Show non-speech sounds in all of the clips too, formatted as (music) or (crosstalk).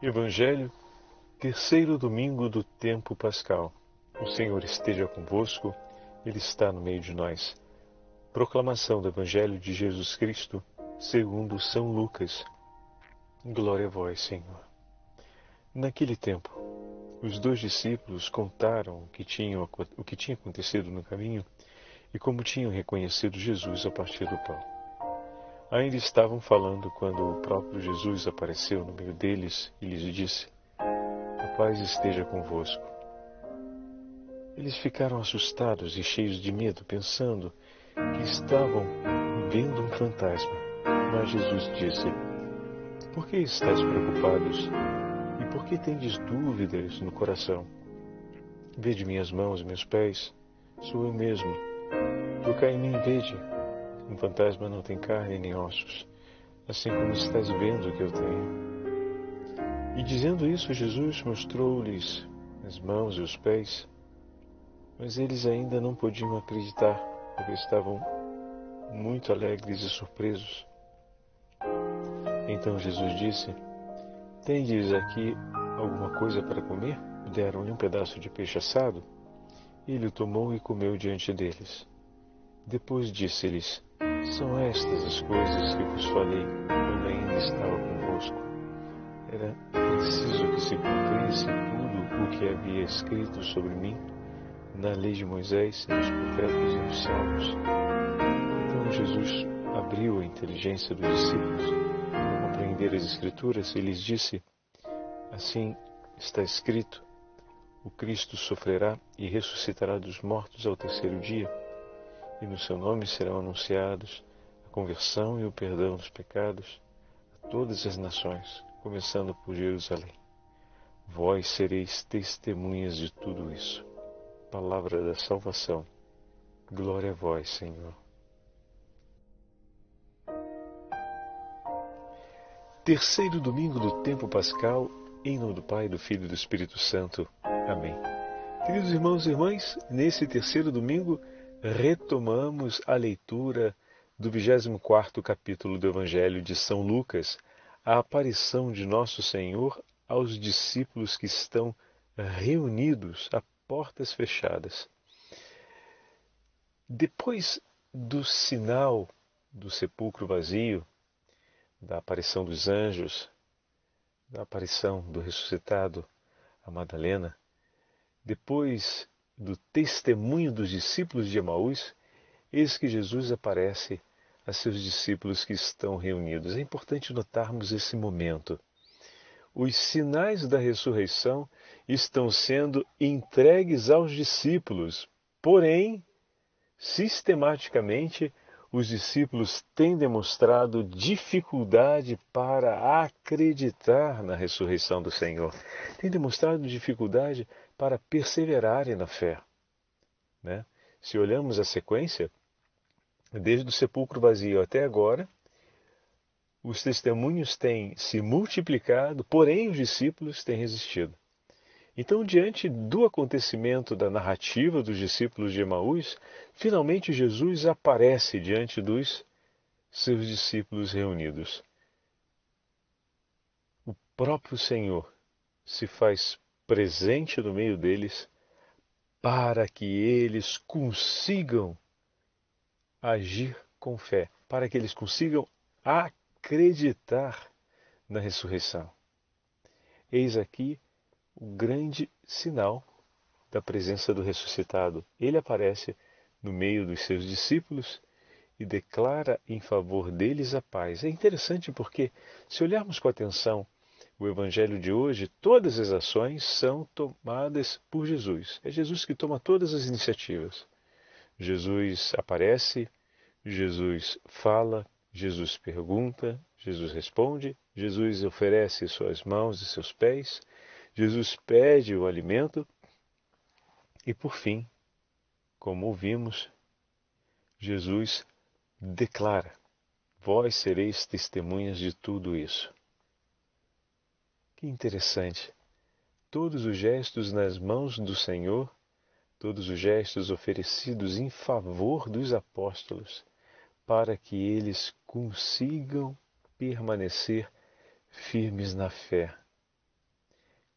Evangelho, terceiro domingo do tempo pascal. O Senhor esteja convosco, Ele está no meio de nós. Proclamação do Evangelho de Jesus Cristo, segundo São Lucas. Glória a vós, Senhor. Naquele tempo, os dois discípulos contaram o que, tinham, o que tinha acontecido no caminho e como tinham reconhecido Jesus a partir do pão. Ainda estavam falando quando o próprio Jesus apareceu no meio deles e lhes disse: A paz esteja convosco. Eles ficaram assustados e cheios de medo, pensando que estavam vendo um fantasma. Mas Jesus disse: Por que estáis preocupados? E por que tendes dúvidas no coração? Vede minhas mãos e meus pés, sou eu mesmo. Tocai em mim e vede um fantasma não tem carne nem ossos, assim como estás vendo que eu tenho. E dizendo isso, Jesus mostrou-lhes as mãos e os pés, mas eles ainda não podiam acreditar, porque estavam muito alegres e surpresos. Então Jesus disse: Tendes aqui alguma coisa para comer? Deram-lhe um pedaço de peixe assado. Ele o tomou e comeu diante deles. Depois disse-lhes: são estas as coisas que vos falei quando ainda estava convosco. Era preciso que se cumprisse tudo o que havia escrito sobre mim na lei de Moisés, nos profetas e nos salmos. Então Jesus abriu a inteligência dos discípulos para compreender as Escrituras e lhes disse: Assim está escrito: o Cristo sofrerá e ressuscitará dos mortos ao terceiro dia e no seu nome serão anunciados a conversão e o perdão dos pecados a todas as nações, começando por Jerusalém. Vós sereis testemunhas de tudo isso. Palavra da salvação. Glória a vós, Senhor. Terceiro domingo do tempo pascal, em nome do Pai, do Filho e do Espírito Santo. Amém. Queridos irmãos e irmãs, nesse terceiro domingo, retomamos a leitura do 24 capítulo do Evangelho de São Lucas, a aparição de Nosso Senhor aos discípulos que estão reunidos a portas fechadas. Depois do sinal do sepulcro vazio, da aparição dos anjos, da aparição do ressuscitado a Madalena, depois do testemunho dos discípulos de Emaús, eis que Jesus aparece a seus discípulos que estão reunidos. É importante notarmos esse momento. Os sinais da ressurreição estão sendo entregues aos discípulos, porém, sistematicamente, os discípulos têm demonstrado dificuldade para acreditar na ressurreição do Senhor, têm demonstrado dificuldade para perseverarem na fé. Né? Se olhamos a sequência, desde o sepulcro vazio até agora, os testemunhos têm se multiplicado, porém os discípulos têm resistido. Então, diante do acontecimento da narrativa dos discípulos de Emaús, finalmente Jesus aparece diante dos seus discípulos reunidos. O próprio Senhor se faz presente no meio deles para que eles consigam agir com fé, para que eles consigam acreditar na ressurreição. Eis aqui o grande sinal da presença do ressuscitado. Ele aparece no meio dos seus discípulos e declara em favor deles a paz. É interessante porque, se olharmos com atenção o Evangelho de hoje, todas as ações são tomadas por Jesus. É Jesus que toma todas as iniciativas. Jesus aparece, Jesus fala, Jesus pergunta, Jesus responde, Jesus oferece suas mãos e seus pés, Jesus pede o alimento e, por fim, como ouvimos, Jesus declara: Vós sereis testemunhas de tudo isso. Que interessante! Todos os gestos nas mãos do Senhor, todos os gestos oferecidos em favor dos apóstolos, para que eles consigam permanecer firmes na fé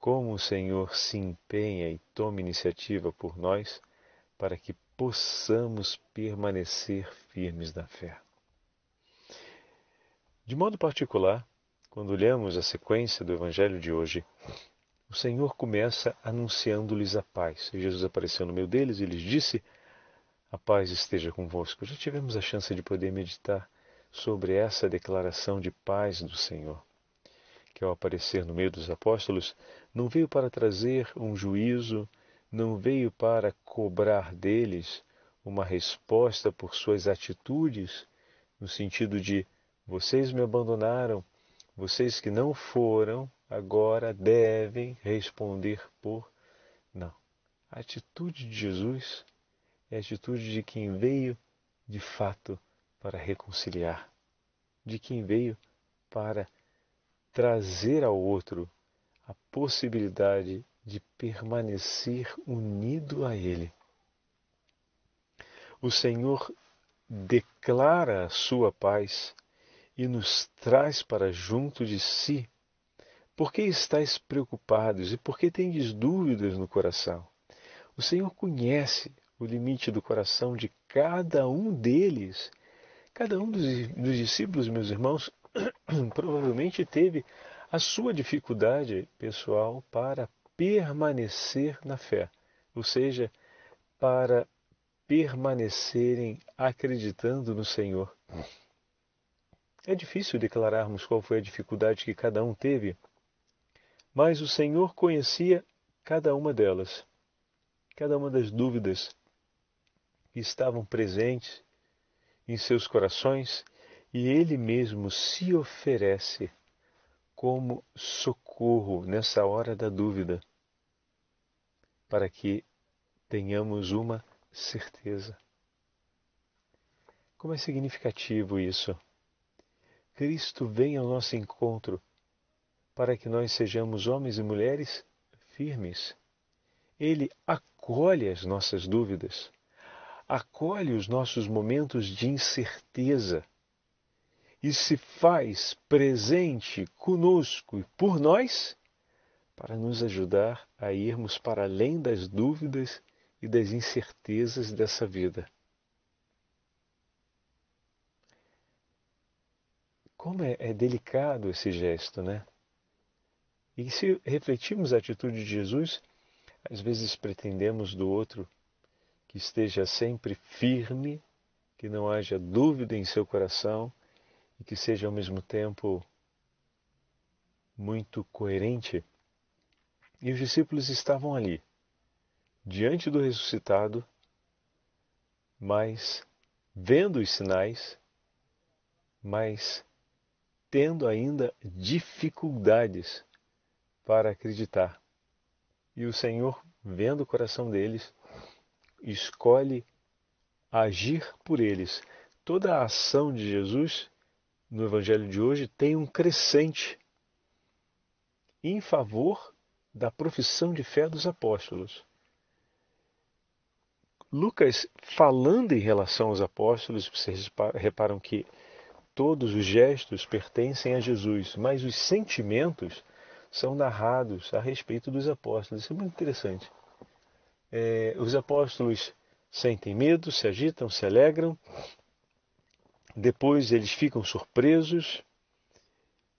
como o Senhor se empenha e toma iniciativa por nós para que possamos permanecer firmes na fé. De modo particular, quando olhamos a sequência do Evangelho de hoje, o Senhor começa anunciando-lhes a paz. Jesus apareceu no meio deles e lhes disse: A paz esteja convosco. Já tivemos a chance de poder meditar sobre essa declaração de paz do Senhor, que ao aparecer no meio dos apóstolos, não veio para trazer um juízo, não veio para cobrar deles uma resposta por suas atitudes, no sentido de vocês me abandonaram, vocês que não foram, agora devem responder por não. A atitude de Jesus é a atitude de quem veio de fato para reconciliar, de quem veio para trazer ao outro a possibilidade de permanecer unido a Ele. O Senhor declara a sua paz e nos traz para junto de si. Por que estáis preocupados e por que tendes dúvidas no coração? O Senhor conhece o limite do coração de cada um deles. Cada um dos, dos discípulos, meus irmãos, (clears throat) provavelmente teve a sua dificuldade pessoal para permanecer na fé, ou seja, para permanecerem acreditando no Senhor. É difícil declararmos qual foi a dificuldade que cada um teve, mas o Senhor conhecia cada uma delas, cada uma das dúvidas que estavam presentes em seus corações e Ele mesmo se oferece como socorro nessa hora da dúvida, para que tenhamos uma certeza. Como é significativo isso! Cristo vem ao nosso encontro para que nós sejamos homens e mulheres firmes. Ele acolhe as nossas dúvidas, acolhe os nossos momentos de incerteza e se faz presente conosco e por nós para nos ajudar a irmos para além das dúvidas e das incertezas dessa vida. Como é, é delicado esse gesto, né? E se refletirmos a atitude de Jesus, às vezes pretendemos do outro que esteja sempre firme, que não haja dúvida em seu coração e que seja ao mesmo tempo muito coerente. E os discípulos estavam ali, diante do ressuscitado, mas vendo os sinais, mas tendo ainda dificuldades para acreditar. E o Senhor, vendo o coração deles, escolhe agir por eles. Toda a ação de Jesus no Evangelho de hoje tem um crescente em favor da profissão de fé dos apóstolos. Lucas, falando em relação aos apóstolos, vocês reparam que todos os gestos pertencem a Jesus, mas os sentimentos são narrados a respeito dos apóstolos. Isso é muito interessante. É, os apóstolos sentem medo, se agitam, se alegram, depois eles ficam surpresos,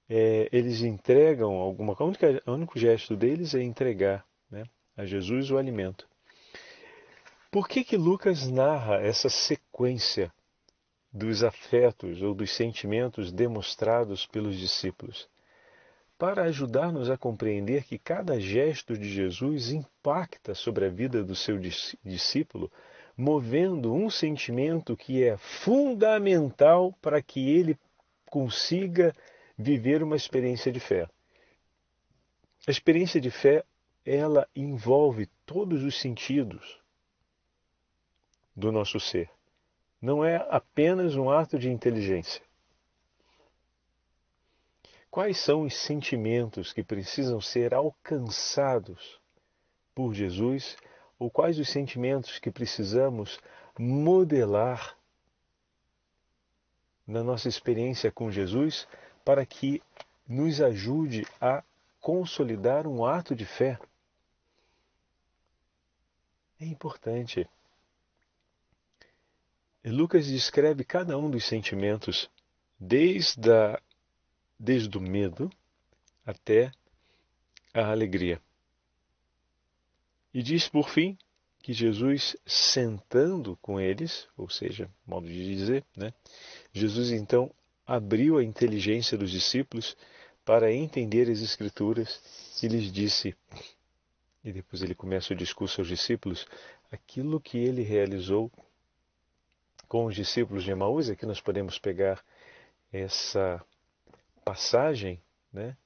é, eles entregam alguma coisa. O único gesto deles é entregar né, a Jesus o alimento. Por que, que Lucas narra essa sequência dos afetos ou dos sentimentos demonstrados pelos discípulos, para ajudar-nos a compreender que cada gesto de Jesus impacta sobre a vida do seu discípulo, movendo um sentimento que é fundamental para que ele consiga viver uma experiência de fé. A experiência de fé, ela envolve todos os sentidos do nosso ser não é apenas um ato de inteligência. Quais são os sentimentos que precisam ser alcançados por Jesus ou quais os sentimentos que precisamos modelar na nossa experiência com Jesus para que nos ajude a consolidar um ato de fé. É importante. Lucas descreve cada um dos sentimentos, desde, a, desde o medo até a alegria. E diz, por fim, que Jesus, sentando com eles, ou seja, modo de dizer, né? Jesus então abriu a inteligência dos discípulos para entender as Escrituras e lhes disse, e depois ele começa o discurso aos discípulos, aquilo que ele realizou com os discípulos de Emaús, aqui nós podemos pegar essa passagem, né?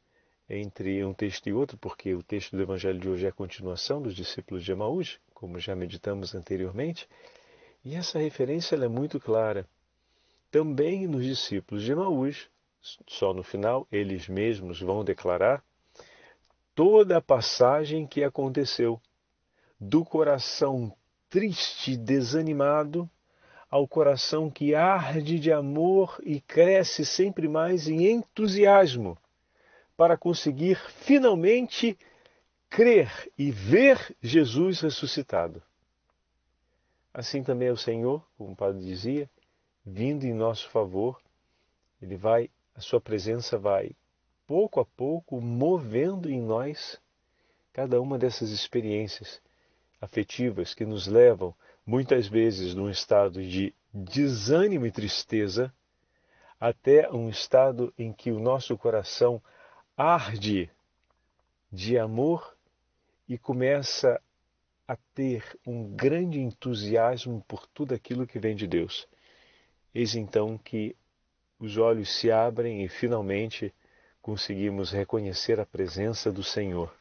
entre um texto e outro, porque o texto do Evangelho de hoje é a continuação dos discípulos de Emaús, como já meditamos anteriormente, e essa referência é muito clara. Também nos discípulos de Emaús, só no final, eles mesmos vão declarar toda a passagem que aconteceu, do coração triste, desanimado, ao coração que arde de amor e cresce sempre mais em entusiasmo para conseguir finalmente crer e ver Jesus ressuscitado. Assim também é o Senhor, como o Padre dizia, vindo em nosso favor, ele vai, a sua presença vai pouco a pouco movendo em nós cada uma dessas experiências afetivas que nos levam muitas vezes num estado de desânimo e tristeza até um estado em que o nosso coração arde de amor e começa a ter um grande entusiasmo por tudo aquilo que vem de Deus. Eis então que os olhos se abrem e finalmente conseguimos reconhecer a presença do Senhor.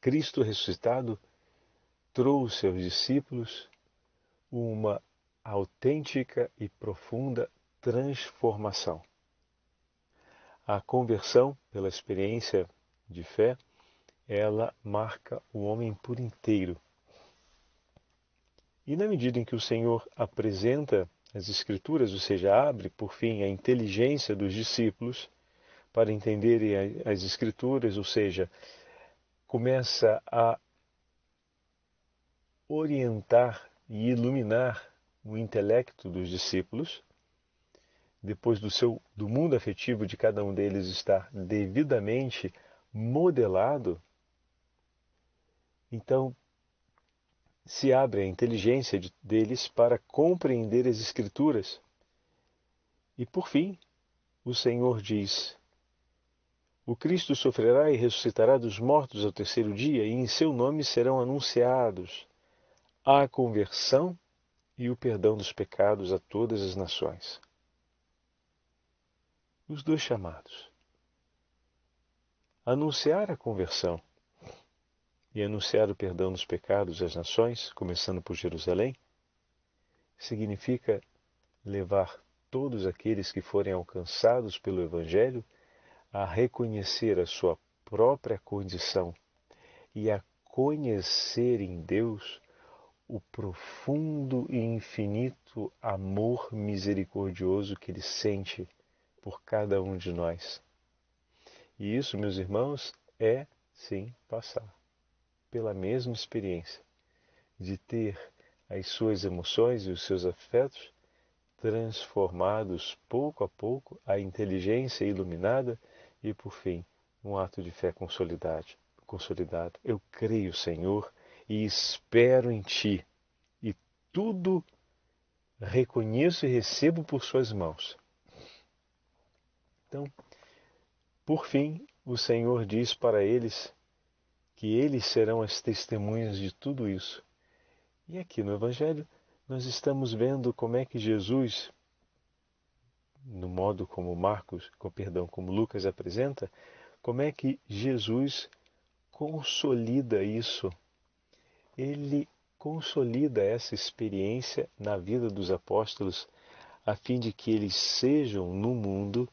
Cristo ressuscitado trouxe aos discípulos uma autêntica e profunda transformação. A conversão, pela experiência de fé, ela marca o homem por inteiro. E na medida em que o Senhor apresenta as Escrituras, ou seja, abre, por fim, a inteligência dos discípulos para entenderem as Escrituras, ou seja, começa a orientar e iluminar o intelecto dos discípulos, depois do, seu, do mundo afetivo de cada um deles estar devidamente modelado, então se abre a inteligência de, deles para compreender as Escrituras. E por fim, o Senhor diz: O Cristo sofrerá e ressuscitará dos mortos ao terceiro dia, e em seu nome serão anunciados a conversão e o perdão dos pecados a todas as nações os dois chamados. Anunciar a conversão e anunciar o perdão dos pecados às nações, começando por Jerusalém, significa levar todos aqueles que forem alcançados pelo Evangelho a reconhecer a sua própria condição e a conhecer em Deus o profundo e infinito amor misericordioso que ele sente por cada um de nós. E isso, meus irmãos, é sim passar pela mesma experiência de ter as suas emoções e os seus afetos transformados pouco a pouco, a inteligência iluminada e, por fim, um ato de fé consolidado. consolidado. Eu creio, Senhor, e espero em Ti, e tudo reconheço e recebo por Suas mãos. Então, por fim, o Senhor diz para eles que eles serão as testemunhas de tudo isso. E aqui no Evangelho nós estamos vendo como é que Jesus, no modo como Marcos, com perdão, como Lucas apresenta, como é que Jesus consolida isso. Ele consolida essa experiência na vida dos apóstolos a fim de que eles sejam no mundo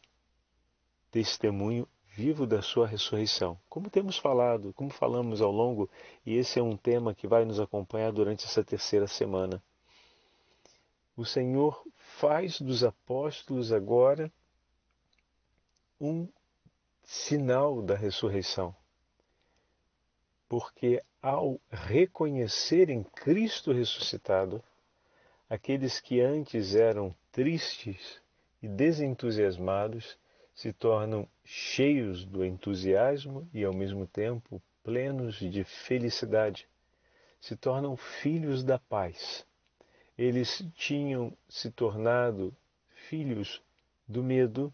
testemunho vivo da sua ressurreição. Como temos falado, como falamos ao longo, e esse é um tema que vai nos acompanhar durante essa terceira semana. O Senhor faz dos apóstolos agora um sinal da ressurreição. Porque ao reconhecerem Cristo ressuscitado, aqueles que antes eram tristes e desentusiasmados se tornam cheios do entusiasmo e ao mesmo tempo plenos de felicidade, se tornam filhos da paz. Eles tinham se tornado filhos do medo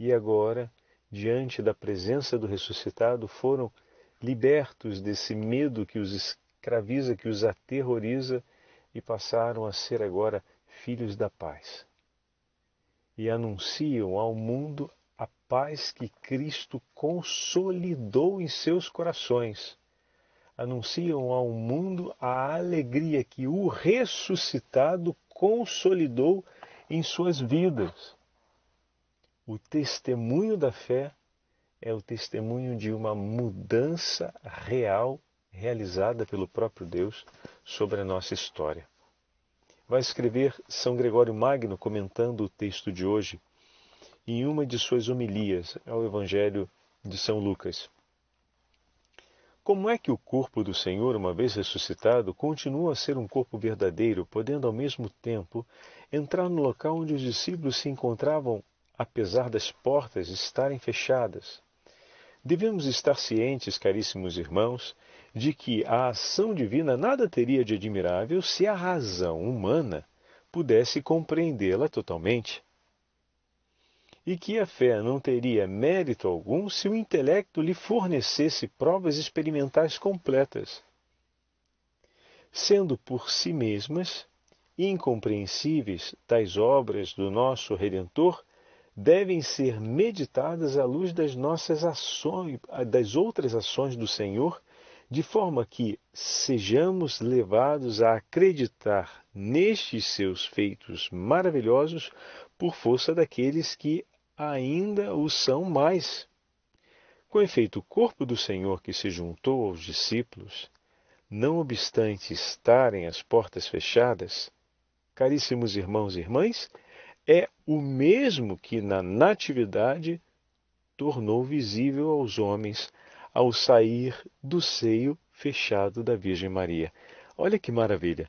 e agora, diante da presença do ressuscitado, foram libertos desse medo que os escraviza, que os aterroriza e passaram a ser agora filhos da paz. E anunciam ao mundo a paz que Cristo consolidou em seus corações. Anunciam ao mundo a alegria que o ressuscitado consolidou em suas vidas. O testemunho da fé é o testemunho de uma mudança real realizada pelo próprio Deus sobre a nossa história. Vai escrever São Gregório Magno comentando o texto de hoje em uma de suas homilias ao Evangelho de São Lucas. Como é que o corpo do Senhor, uma vez ressuscitado, continua a ser um corpo verdadeiro, podendo ao mesmo tempo entrar no local onde os discípulos se encontravam, apesar das portas estarem fechadas? Devemos estar cientes, caríssimos irmãos, de que a ação divina nada teria de admirável se a razão humana pudesse compreendê-la totalmente e que a fé não teria mérito algum se o intelecto lhe fornecesse provas experimentais completas. Sendo por si mesmas incompreensíveis, tais obras do nosso Redentor devem ser meditadas à luz das nossas ações, das outras ações do Senhor, de forma que sejamos levados a acreditar nestes seus feitos maravilhosos por força daqueles que ainda o são mais. Com efeito, o corpo do Senhor que se juntou aos discípulos, não obstante estarem as portas fechadas, caríssimos irmãos e irmãs, é o mesmo que na Natividade tornou visível aos homens ao sair do seio fechado da Virgem Maria. Olha que maravilha!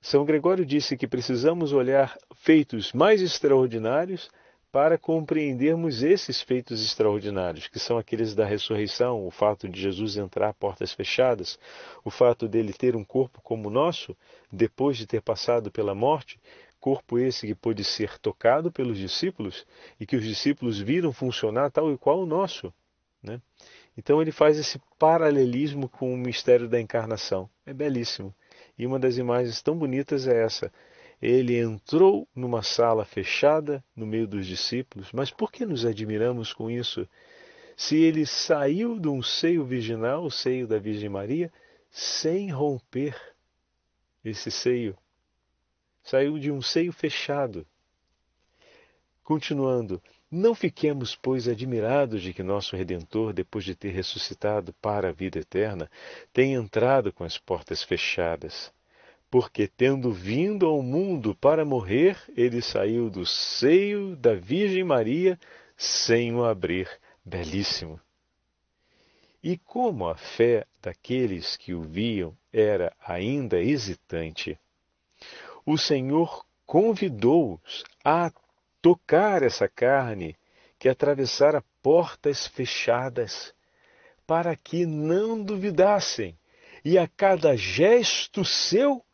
São Gregório disse que precisamos olhar feitos mais extraordinários para compreendermos esses feitos extraordinários, que são aqueles da ressurreição, o fato de Jesus entrar portas fechadas, o fato dele ter um corpo como o nosso, depois de ter passado pela morte, corpo esse que pôde ser tocado pelos discípulos e que os discípulos viram funcionar tal e qual o nosso. Né? Então ele faz esse paralelismo com o mistério da encarnação. É belíssimo. E uma das imagens tão bonitas é essa ele entrou numa sala fechada no meio dos discípulos, mas por que nos admiramos com isso? Se ele saiu de um seio virginal, o seio da Virgem Maria, sem romper esse seio, saiu de um seio fechado. Continuando, não fiquemos, pois, admirados de que nosso Redentor, depois de ter ressuscitado para a vida eterna, tenha entrado com as portas fechadas porque tendo vindo ao mundo para morrer, ele saiu do seio da Virgem Maria sem o abrir. Belíssimo. E como a fé daqueles que o viam era ainda hesitante, o Senhor convidou-os a tocar essa carne que atravessara portas fechadas, para que não duvidassem, e a cada gesto seu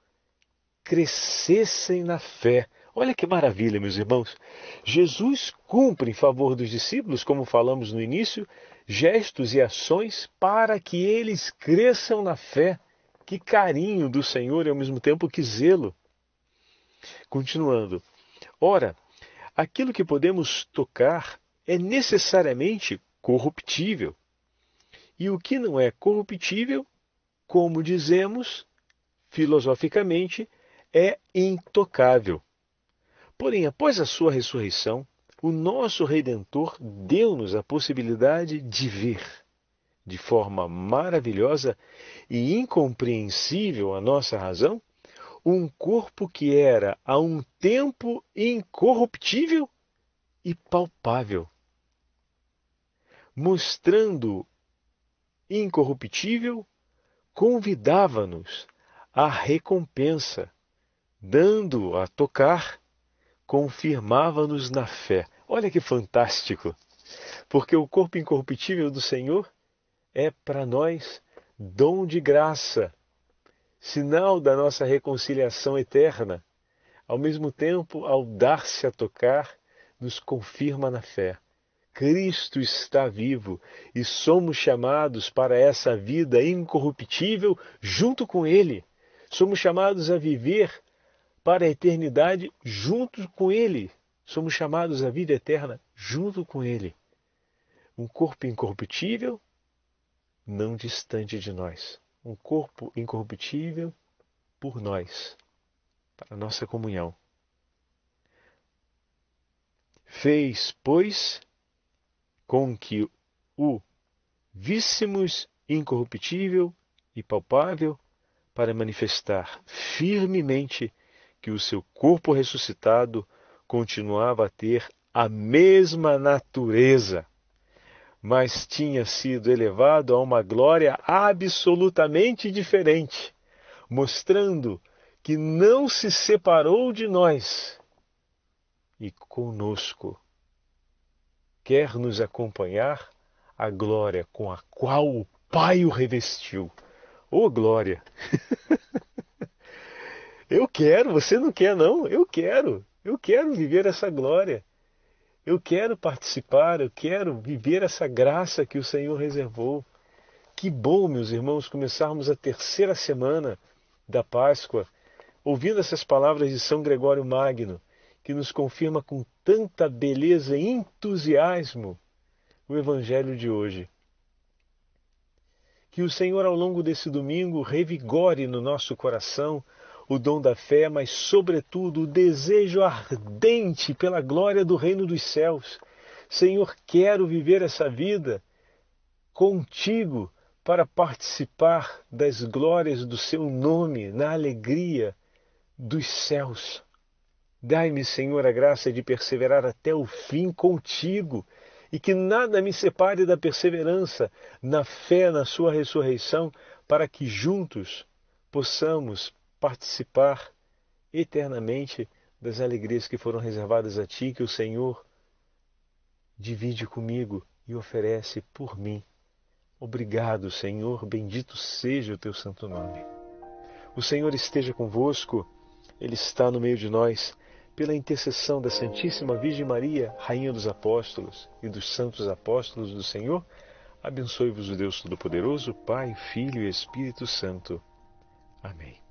crescessem na fé. Olha que maravilha, meus irmãos. Jesus cumpre em favor dos discípulos, como falamos no início, gestos e ações para que eles cresçam na fé. Que carinho do Senhor e ao mesmo tempo que zelo. Continuando. Ora, aquilo que podemos tocar é necessariamente corruptível. E o que não é corruptível, como dizemos filosoficamente, é intocável. Porém, após a sua ressurreição, o nosso Redentor deu-nos a possibilidade de ver, de forma maravilhosa e incompreensível à nossa razão, um corpo que era a um tempo incorruptível e palpável. mostrando incorruptível, convidava-nos à recompensa, dando a tocar, confirmava-nos na fé. Olha que fantástico! Porque o corpo incorruptível do Senhor é para nós dom de graça, sinal da nossa reconciliação eterna. Ao mesmo tempo, ao dar-se a tocar, nos confirma na fé. Cristo está vivo e somos chamados para essa vida incorruptível junto com Ele. Somos chamados a viver para a eternidade junto com Ele. Somos chamados à vida eterna junto com Ele. Um corpo incorruptível, não distante de nós. Um corpo incorruptível por nós, para nossa comunhão. Fez, pois, com que o víssemos incorruptível e palpável para manifestar firmemente que o seu corpo ressuscitado continuava a ter a mesma natureza, mas tinha sido elevado a uma glória absolutamente diferente, mostrando que não se separou de nós e conosco quer nos acompanhar a glória com a qual o Pai o revestiu. Ô oh, glória! (laughs) eu quero, você não quer não? Eu quero. Eu quero viver essa glória. Eu quero participar, eu quero viver essa graça que o Senhor reservou. Que bom, meus irmãos, começarmos a terceira semana da Páscoa ouvindo essas palavras de São Gregório Magno que nos confirma com tanta beleza e entusiasmo o Evangelho de hoje. Que o Senhor, ao longo desse domingo, revigore no nosso coração o dom da fé, mas, sobretudo, o desejo ardente pela glória do reino dos céus. Senhor, quero viver essa vida contigo para participar das glórias do seu nome na alegria dos céus. Dai-me, Senhor, a graça de perseverar até o fim contigo e que nada me separe da perseverança na fé na Sua ressurreição, para que juntos possamos participar eternamente das alegrias que foram reservadas a Ti, que o Senhor divide comigo e oferece por mim. Obrigado, Senhor, bendito seja o Teu santo nome. O Senhor esteja convosco, Ele está no meio de nós pela intercessão da Santíssima Virgem Maria, Rainha dos Apóstolos e dos Santos Apóstolos do Senhor, abençoe-vos o Deus Todo-Poderoso, Pai, Filho e Espírito Santo. Amém.